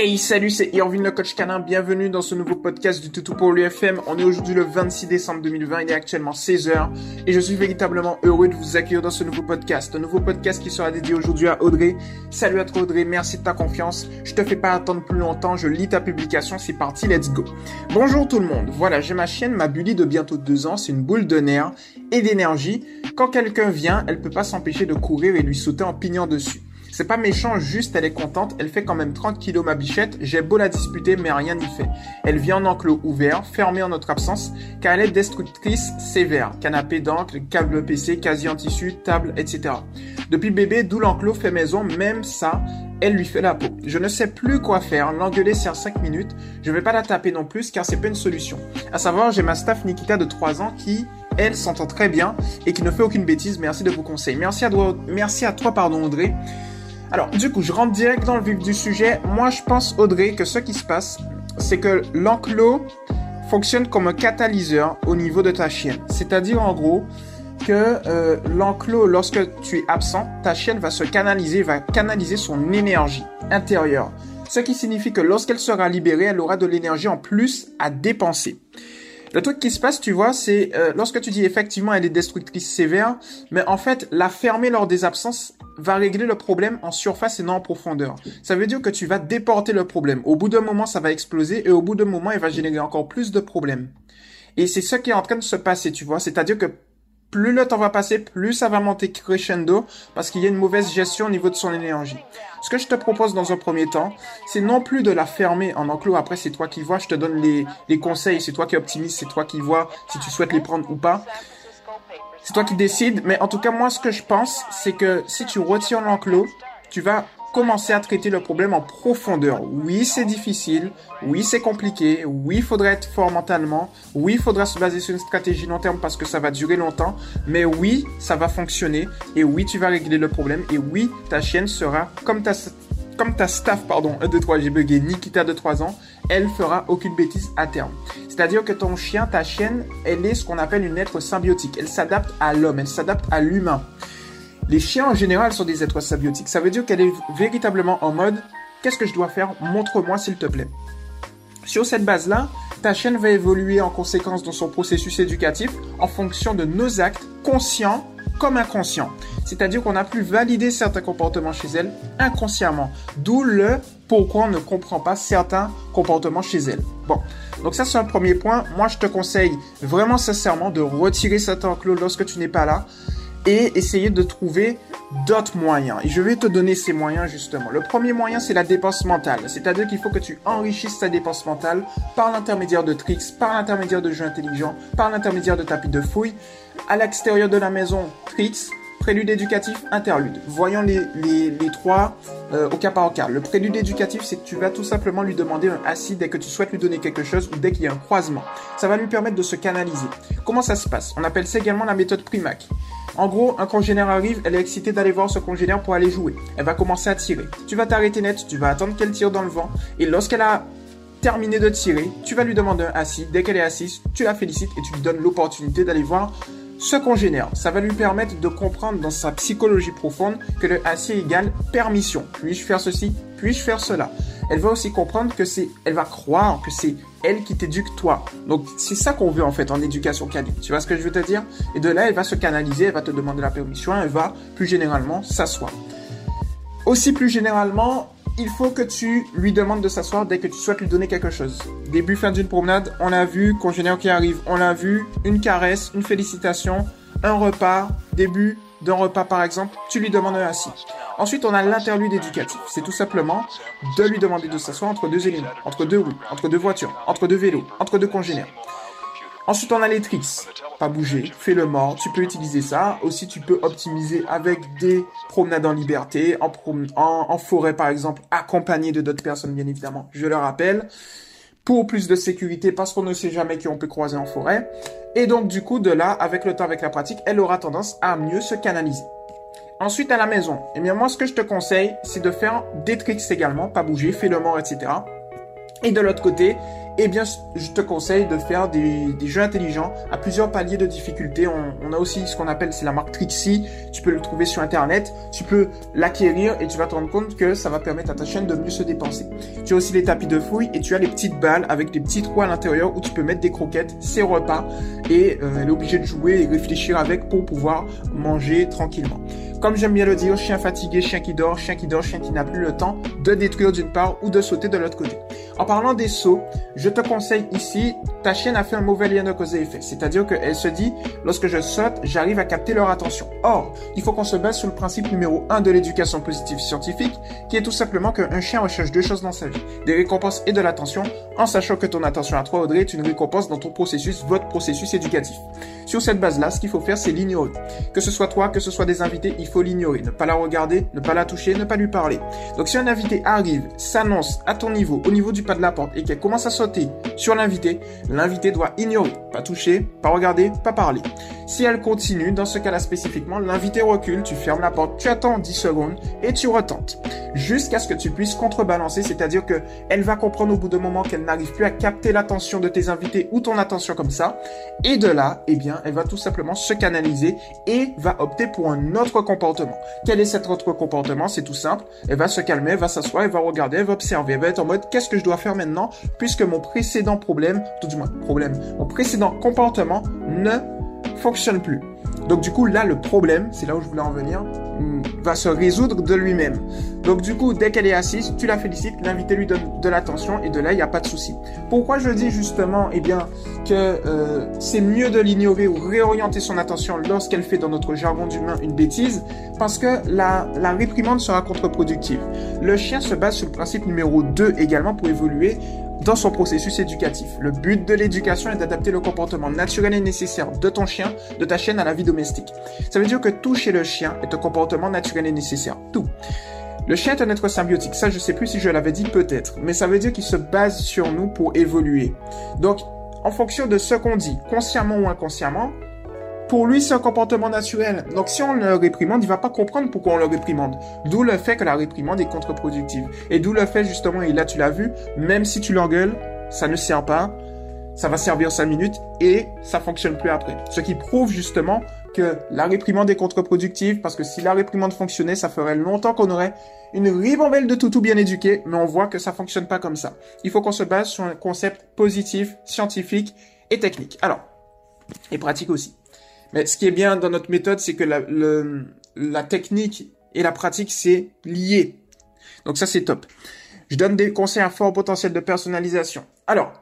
Hey salut c'est Irvin le coach canin, bienvenue dans ce nouveau podcast du Toutou pour l'UFM. On est aujourd'hui le 26 décembre 2020, il est actuellement 16h et je suis véritablement heureux de vous accueillir dans ce nouveau podcast. Un nouveau podcast qui sera dédié aujourd'hui à Audrey. Salut à toi Audrey, merci de ta confiance. Je te fais pas attendre plus longtemps, je lis ta publication, c'est parti, let's go. Bonjour tout le monde, voilà j'ai ma chienne, ma Bully de bientôt deux ans, c'est une boule de nerfs et d'énergie. Quand quelqu'un vient, elle peut pas s'empêcher de courir et lui sauter en pignant dessus. C'est pas méchant, juste elle est contente, elle fait quand même 30 kilos ma bichette, j'ai beau la disputer mais rien n'y fait. Elle vit en enclos ouvert, fermé en notre absence, car elle est destructrice sévère. Canapé d'encre, câble PC, quasi en tissu, table, etc. Depuis bébé, d'où l'enclos fait maison, même ça, elle lui fait la peau. Je ne sais plus quoi faire, l'engueuler sert 5 minutes, je vais pas la taper non plus car c'est pas une solution. À savoir, j'ai ma staff Nikita de 3 ans qui elle s'entend très bien et qui ne fait aucune bêtise. Merci de vos conseils. Merci à, toi, merci à toi, pardon, Audrey. Alors, du coup, je rentre direct dans le vif du sujet. Moi, je pense, Audrey, que ce qui se passe, c'est que l'enclos fonctionne comme un catalyseur au niveau de ta chienne. C'est-à-dire, en gros, que euh, l'enclos, lorsque tu es absent, ta chienne va se canaliser, va canaliser son énergie intérieure. Ce qui signifie que lorsqu'elle sera libérée, elle aura de l'énergie en plus à dépenser. Le truc qui se passe, tu vois, c'est euh, lorsque tu dis effectivement elle est destructrice sévère, mais en fait, la fermer lors des absences va régler le problème en surface et non en profondeur. Ça veut dire que tu vas déporter le problème. Au bout d'un moment, ça va exploser et au bout d'un moment, il va générer encore plus de problèmes. Et c'est ce qui est en train de se passer, tu vois. C'est-à-dire que plus le temps va passer, plus ça va monter crescendo parce qu'il y a une mauvaise gestion au niveau de son énergie. Ce que je te propose dans un premier temps, c'est non plus de la fermer en enclos. Après, c'est toi qui vois. Je te donne les, conseils. C'est toi qui optimise. C'est toi qui vois si tu souhaites les prendre ou pas. C'est toi qui décides. Mais en tout cas, moi, ce que je pense, c'est que si tu retires l'enclos, tu vas commencer à traiter le problème en profondeur. Oui, c'est difficile. Oui, c'est compliqué. Oui, il faudrait être fort mentalement. Oui, il faudra se baser sur une stratégie long terme parce que ça va durer longtemps. Mais oui, ça va fonctionner. Et oui, tu vas régler le problème. Et oui, ta chienne sera comme ta, comme ta staff, pardon, 1, 2, 3, j'ai bugué, Nikita de 3 ans, elle fera aucune bêtise à terme. C'est-à-dire que ton chien, ta chienne, elle est ce qu'on appelle une être symbiotique. Elle s'adapte à l'homme, elle s'adapte à l'humain. Les chiens en général sont des êtres symbiotiques. Ça veut dire qu'elle est véritablement en mode qu'est-ce que je dois faire? Montre-moi s'il te plaît. Sur cette base-là, ta chienne va évoluer en conséquence dans son processus éducatif en fonction de nos actes conscients comme inconscients. C'est-à-dire qu'on a pu valider certains comportements chez elle inconsciemment. D'où le pourquoi on ne comprend pas certains comportements chez elle. Bon, donc ça c'est un premier point. Moi je te conseille vraiment sincèrement de retirer cet enclos lorsque tu n'es pas là et essayer de trouver d'autres moyens. Et je vais te donner ces moyens justement. Le premier moyen, c'est la dépense mentale. C'est-à-dire qu'il faut que tu enrichisses ta dépense mentale par l'intermédiaire de tricks, par l'intermédiaire de jeux intelligents, par l'intermédiaire de tapis de fouilles. À l'extérieur de la maison, tricks, prélude éducatif, interlude. Voyons les, les, trois euh, au cas par cas. Le prélude éducatif, c'est que tu vas tout simplement lui demander un assis dès que tu souhaites lui donner quelque chose ou dès qu'il y a un croisement. Ça va lui permettre de se canaliser. Comment ça se passe? On appelle ça également la méthode Primac. En gros, un congénère arrive, elle est excitée d'aller voir ce congénère pour aller jouer. Elle va commencer à tirer. Tu vas t'arrêter net, tu vas attendre qu'elle tire dans le vent, et lorsqu'elle a terminé de tirer, tu vas lui demander un assis. Dès qu'elle est assise, tu la félicites et tu lui donnes l'opportunité d'aller voir ce congénère. Ça va lui permettre de comprendre dans sa psychologie profonde que le assis égale permission. Puis-je faire ceci? Puis-je faire cela? Elle va aussi comprendre que c'est, elle va croire que c'est elle qui t'éduque toi. Donc c'est ça qu'on veut en fait en éducation canine. Tu vois ce que je veux te dire? Et de là, elle va se canaliser, elle va te demander la permission, elle va plus généralement s'asseoir. Aussi plus généralement, il faut que tu lui demandes de s'asseoir dès que tu souhaites lui donner quelque chose. Début, fin d'une promenade, on a vu, congénère qui arrive, on l'a vu, une caresse, une félicitation, un repas, début d'un repas par exemple, tu lui demandes un assis. Ensuite, on a l'interlude éducatif. C'est tout simplement de lui demander de s'asseoir entre deux éléments, entre deux roues, entre deux voitures, entre deux vélos, entre deux congénères. Ensuite, on a les tricks. Pas bouger, fais le mort, tu peux utiliser ça. Aussi, tu peux optimiser avec des promenades en liberté, en, forêt par exemple, accompagné de d'autres personnes bien évidemment, je le rappelle. Pour plus de sécurité, parce qu'on ne sait jamais qui on peut croiser en forêt. Et donc, du coup, de là, avec le temps, avec la pratique, elle aura tendance à mieux se canaliser. Ensuite, à la maison, eh bien, moi, ce que je te conseille, c'est de faire des tricks également, pas bouger, fais le mort, etc. Et de l'autre côté, eh bien, je te conseille de faire des, jeux intelligents à plusieurs paliers de difficulté. On, a aussi ce qu'on appelle, c'est la marque Trixie. Tu peux le trouver sur Internet. Tu peux l'acquérir et tu vas te rendre compte que ça va permettre à ta chaîne de mieux se dépenser. Tu as aussi les tapis de fouille et tu as les petites balles avec des petits trous à l'intérieur où tu peux mettre des croquettes, ses repas et euh, elle est obligée de jouer et réfléchir avec pour pouvoir manger tranquillement. Comme j'aime bien le dire, chien fatigué, chien qui dort, chien qui dort, chien qui n'a plus le temps de détruire d'une part ou de sauter de l'autre côté. En parlant des sauts, je te conseille ici, ta chienne a fait un mauvais lien de cause et effet. C'est-à-dire qu'elle se dit, lorsque je saute, j'arrive à capter leur attention. Or, il faut qu'on se base sur le principe numéro 1 de l'éducation positive scientifique, qui est tout simplement qu'un chien recherche deux choses dans sa vie. Des récompenses et de l'attention, en sachant que ton attention à toi, Audrey, est une récompense dans ton processus, votre processus éducatif. Sur cette base-là, ce qu'il faut faire, c'est l'ignorer. Que ce soit toi, que ce soit des invités, il faut l'ignorer. Ne pas la regarder, ne pas la toucher, ne pas lui parler. Donc si un invité arrive, s'annonce à ton niveau, au niveau du pas de la porte, et qu'elle commence à sauter sur l'invité, l'invité doit ignorer. Pas toucher, pas regarder, pas parler. Si elle continue, dans ce cas-là spécifiquement, l'invité recule, tu fermes la porte, tu attends 10 secondes et tu retentes. Jusqu'à ce que tu puisses contrebalancer, c'est-à-dire que elle va comprendre au bout d'un moment qu'elle n'arrive plus à capter l'attention de tes invités ou ton attention comme ça. Et de là, eh bien, elle va tout simplement se canaliser et va opter pour un autre comportement. Quel est cet autre comportement? C'est tout simple. Elle va se calmer, elle va s'asseoir, elle va regarder, elle va observer, elle va être en mode qu'est-ce que je dois faire maintenant? Puisque mon précédent problème, tout du moins problème, mon précédent comportement ne fonctionne plus. Donc du coup, là, le problème, c'est là où je voulais en venir, va se résoudre de lui-même. Donc du coup, dès qu'elle est assise, tu la félicites, l'invité lui donne de l'attention et de là, il n'y a pas de souci. Pourquoi je dis justement, eh bien, que euh, c'est mieux de l'ignorer ou réorienter son attention lorsqu'elle fait dans notre jargon d'humain une bêtise? Parce que la, la réprimande sera contre-productive. Le chien se base sur le principe numéro 2 également pour évoluer dans son processus éducatif. Le but de l'éducation est d'adapter le comportement naturel et nécessaire de ton chien, de ta chienne à la vie domestique. Ça veut dire que tout chez le chien est un comportement naturel et nécessaire. Tout. Le chien est un être symbiotique. Ça, je sais plus si je l'avais dit peut-être. Mais ça veut dire qu'il se base sur nous pour évoluer. Donc, en fonction de ce qu'on dit, consciemment ou inconsciemment, pour lui, c'est un comportement naturel. Donc, si on le réprimande, il va pas comprendre pourquoi on le réprimande. D'où le fait que la réprimande est contre-productive. Et d'où le fait, justement, et là, tu l'as vu, même si tu l'engueules, ça ne sert pas. Ça va servir 5 minutes et ça fonctionne plus après. Ce qui prouve, justement, que la réprimande est contre-productive parce que si la réprimande fonctionnait, ça ferait longtemps qu'on aurait une ribambelle de toutou bien éduqué, mais on voit que ça fonctionne pas comme ça. Il faut qu'on se base sur un concept positif, scientifique et technique. Alors, et pratique aussi. Mais ce qui est bien dans notre méthode, c'est que la, technique et la pratique, c'est lié. Donc ça, c'est top. Je donne des conseils à fort potentiel de personnalisation. Alors,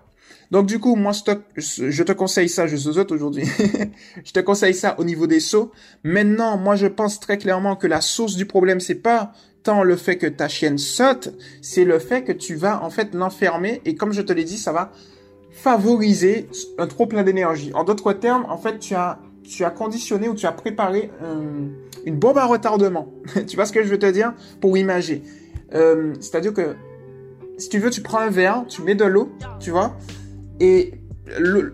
donc du coup, moi, je te conseille ça, je zozote aujourd'hui. je te conseille ça au niveau des sauts. Maintenant, moi, je pense très clairement que la source du problème, c'est pas tant le fait que ta chienne saute, c'est le fait que tu vas en fait l'enfermer et comme je te l'ai dit, ça va favoriser un trop plein d'énergie. En d'autres termes, en fait, tu as tu as conditionné ou tu as préparé une bombe à retardement. tu vois ce que je veux te dire? Pour imager. Euh, c'est-à-dire que si tu veux, tu prends un verre, tu mets de l'eau, tu vois, et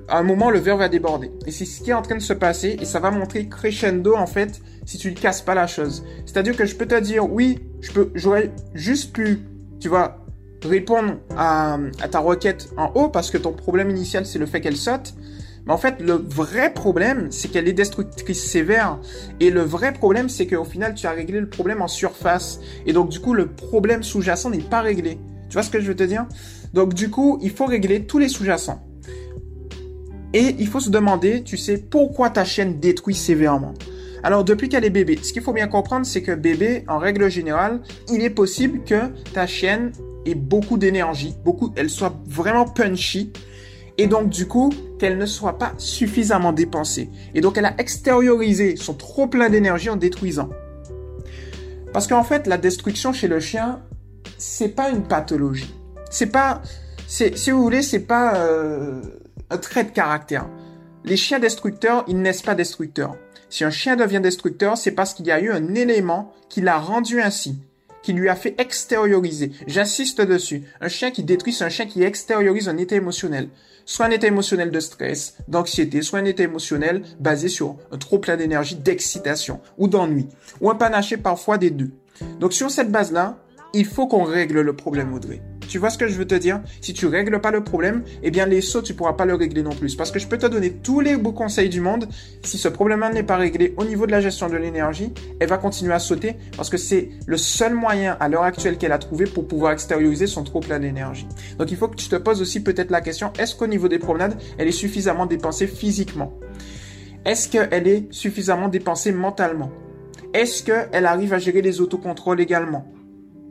à un moment, le verre va déborder. Et c'est ce qui est en train de se passer, et ça va montrer crescendo, en fait, si tu ne casses pas la chose. C'est-à-dire que je peux te dire, oui, je peux, j'aurais juste pu, tu vois, répondre à ta requête en haut, parce que ton problème initial, c'est le fait qu'elle saute. Mais en fait, le vrai problème, c'est qu'elle est destructrice sévère. Et le vrai problème, c'est qu'au final, tu as réglé le problème en surface. Et donc, du coup, le problème sous-jacent n'est pas réglé. Tu vois ce que je veux te dire? Donc, du coup, il faut régler tous les sous-jacents. Et il faut se demander, tu sais, pourquoi ta chaîne détruit sévèrement? Alors, depuis qu'elle est bébé, ce qu'il faut bien comprendre, c'est que bébé, en règle générale, il est possible que ta chienne ait beaucoup d'énergie, beaucoup, elle soit vraiment punchy, et donc du coup qu'elle ne soit pas suffisamment dépensée. Et donc elle a extériorisé son trop plein d'énergie en détruisant. Parce qu'en fait, la destruction chez le chien, c'est pas une pathologie. C'est pas, c'est, si vous voulez, c'est pas euh, un trait de caractère. Les chiens destructeurs, ils naissent pas destructeurs. Si un chien devient destructeur, c'est parce qu'il y a eu un élément qui l'a rendu ainsi qui lui a fait extérioriser. J'insiste dessus. Un chien qui détruit, c'est un chien qui extériorise un état émotionnel. Soit un état émotionnel de stress, d'anxiété, soit un état émotionnel basé sur un trop plein d'énergie, d'excitation ou d'ennui. Ou un panaché parfois des deux. Donc sur cette base-là, il faut qu'on règle le problème Audrey. Tu vois ce que je veux te dire? Si tu règles pas le problème, eh bien les sauts, tu pourras pas le régler non plus. Parce que je peux te donner tous les beaux conseils du monde. Si ce problème n'est pas réglé au niveau de la gestion de l'énergie, elle va continuer à sauter parce que c'est le seul moyen à l'heure actuelle qu'elle a trouvé pour pouvoir extérioriser son trop plein d'énergie. Donc il faut que tu te poses aussi peut-être la question, est-ce qu'au niveau des promenades, elle est suffisamment dépensée physiquement? Est-ce qu'elle est suffisamment dépensée mentalement? Est-ce qu'elle arrive à gérer les autocontrôles également?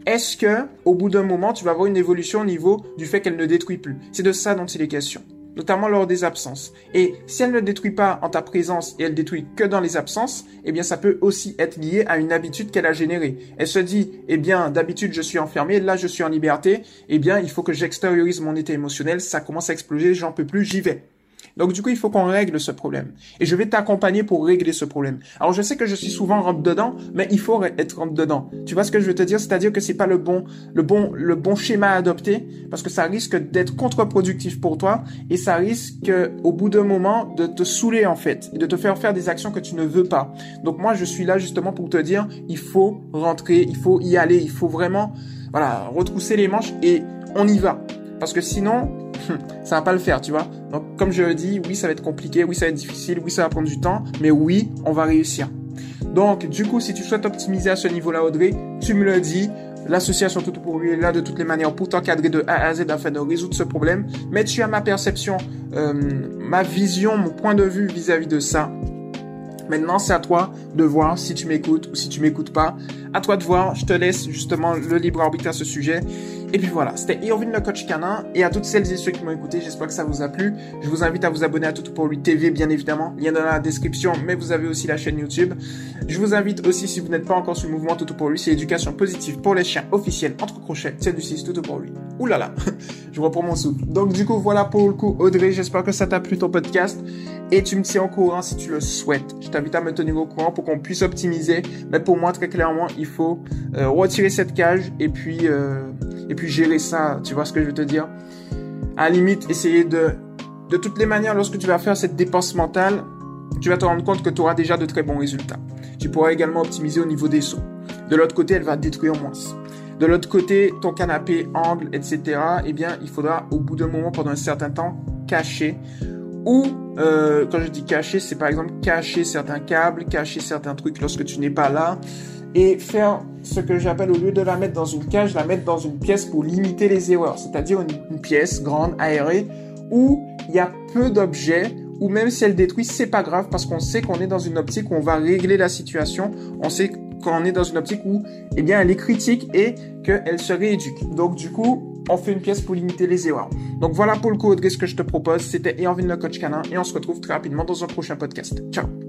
Est-ce que, au bout d'un moment, tu vas avoir une évolution au niveau du fait qu'elle ne détruit plus? C'est de ça dont il est question, notamment lors des absences. Et si elle ne détruit pas en ta présence et elle détruit que dans les absences, eh bien, ça peut aussi être lié à une habitude qu'elle a générée. Elle se dit, eh bien, d'habitude, je suis enfermé, là, je suis en liberté, eh bien, il faut que j'extériorise mon état émotionnel, ça commence à exploser, j'en peux plus, j'y vais. Donc du coup, il faut qu'on règle ce problème. Et je vais t'accompagner pour régler ce problème. Alors je sais que je suis souvent rentre dedans, mais il faut être rentre dedans. Tu vois ce que je veux te dire? C'est-à-dire que c'est pas le bon, le bon, le bon schéma à adopter parce que ça risque d'être contre-productif pour toi et ça risque au bout d'un moment de te saouler en fait et de te faire faire des actions que tu ne veux pas. Donc moi, je suis là justement pour te dire, il faut rentrer, il faut y aller, il faut vraiment, voilà, retrousser les manches et on y va. Parce que sinon, ça va pas le faire, tu vois. Donc, comme je le dis, oui, ça va être compliqué, oui, ça va être difficile, oui, ça va prendre du temps, mais oui, on va réussir. Donc, du coup, si tu souhaites optimiser à ce niveau-là, Audrey, tu me le dis. L'association Tout pour lui est là de toutes les manières pour t'encadrer de A à Z afin de résoudre ce problème. Mais tu as ma perception, euh, ma vision, mon point de vue vis-à-vis de ça. Maintenant, c'est à toi de voir si tu m'écoutes ou si tu m'écoutes pas. À toi de voir. Je te laisse justement le libre arbitre à ce sujet. Et puis voilà, c'était Irvin le coach canin. Et à toutes celles et ceux qui m'ont écouté, j'espère que ça vous a plu. Je vous invite à vous abonner à Tout pour lui TV, bien évidemment. Lien dans la description, mais vous avez aussi la chaîne YouTube. Je vous invite aussi, si vous n'êtes pas encore sur le mouvement Tout pour lui, c'est éducation positive pour les chiens officiels entre crochets. C'est du 6 Tout pour lui. Ouh là là, je reprends mon souffle. Donc du coup, voilà pour le coup, Audrey. J'espère que ça t'a plu ton podcast. Et tu me tiens au courant si tu le souhaites. Je t'invite à me tenir au courant pour qu'on puisse optimiser. Mais pour moi, très clairement, il faut euh, retirer cette cage et puis euh, et puis gérer ça. Tu vois ce que je veux te dire? À la limite, essayer de de toutes les manières, lorsque tu vas faire cette dépense mentale, tu vas te rendre compte que tu auras déjà de très bons résultats. Tu pourras également optimiser au niveau des sauts. De l'autre côté, elle va détruire moins. De l'autre côté, ton canapé, angle, etc., eh bien, il faudra au bout d'un moment, pendant un certain temps, cacher ou euh, quand je dis cacher, c'est par exemple cacher certains câbles, cacher certains trucs lorsque tu n'es pas là, et faire ce que j'appelle au lieu de la mettre dans une cage, la mettre dans une pièce pour limiter les erreurs, c'est-à-dire une, pièce grande, aérée, où il y a peu d'objets, ou même si elle détruit, c'est pas grave parce qu'on sait qu'on est dans une optique où on va régler la situation, on sait qu'on est dans une optique où, eh bien, elle est critique et qu'elle se rééduque. Donc, du coup, on fait une pièce pour limiter les erreurs. Donc voilà pour le coup, ce que je te propose? C'était Erwin le coach canin et on se retrouve très rapidement dans un prochain podcast. Ciao